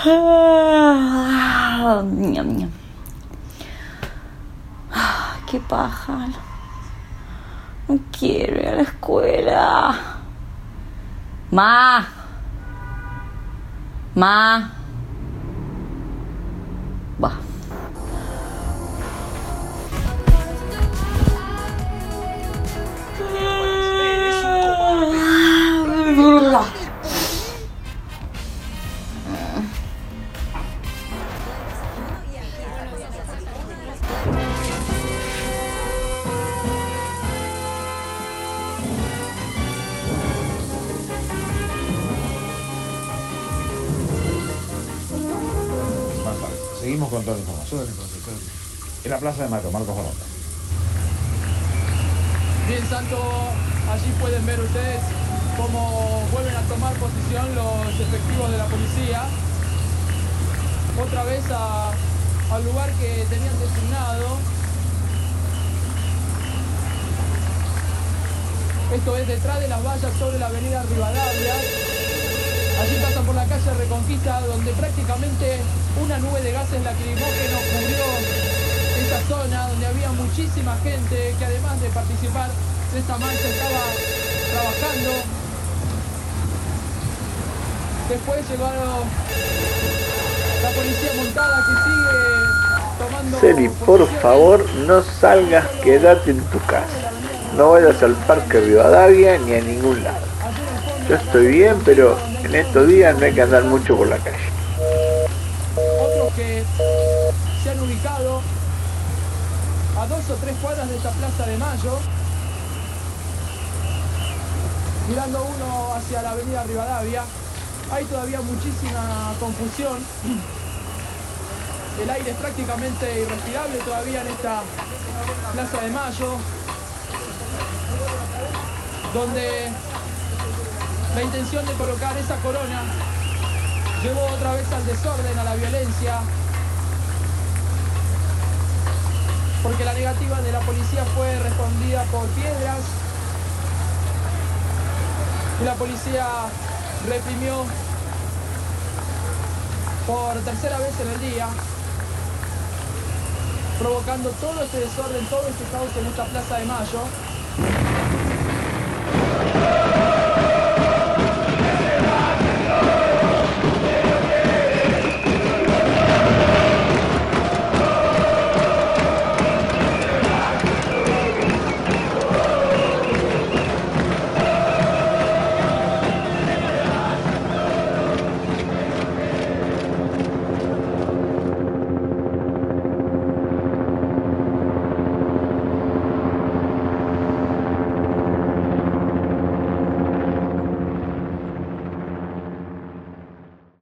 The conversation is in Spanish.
Qué paja. No quiero ir a la escuela. Ma. Ma. Va. Seguimos con toda la información en la plaza de Mato, Marcos Barota. Bien, Santo, allí pueden ver ustedes cómo vuelven a tomar posición los efectivos de la policía. Otra vez a- al lugar que tenían designado. Esto es detrás de las vallas sobre la avenida Rivadavia. Allí pasan por la calle Reconquista, donde prácticamente una nube de gases lacrimógenos cubrió esa zona, donde había muchísima gente que además de participar de esta marcha estaba trabajando. Después llegaron la policía montada que sigue tomando... Seri, por favor, no salgas, quédate en tu casa. No vayas al Parque Rivadavia ni a ningún lado. Allí en el fondo, Yo estoy bien, pero en estos días no hay que andar mucho por la calle. otros que se han ubicado a dos o tres cuadras de esta Plaza de Mayo, mirando uno hacia la avenida Rivadavia. Hay todavía muchísima confusión. El aire es prácticamente irrespirable todavía en esta Plaza de Mayo, donde la intención de colocar esa corona llevó otra vez al desorden, a la violencia, porque la negativa de la policía fue respondida por piedras y la policía reprimió por tercera vez en el día, provocando todo este desorden, todo este caos en esta Plaza de Mayo.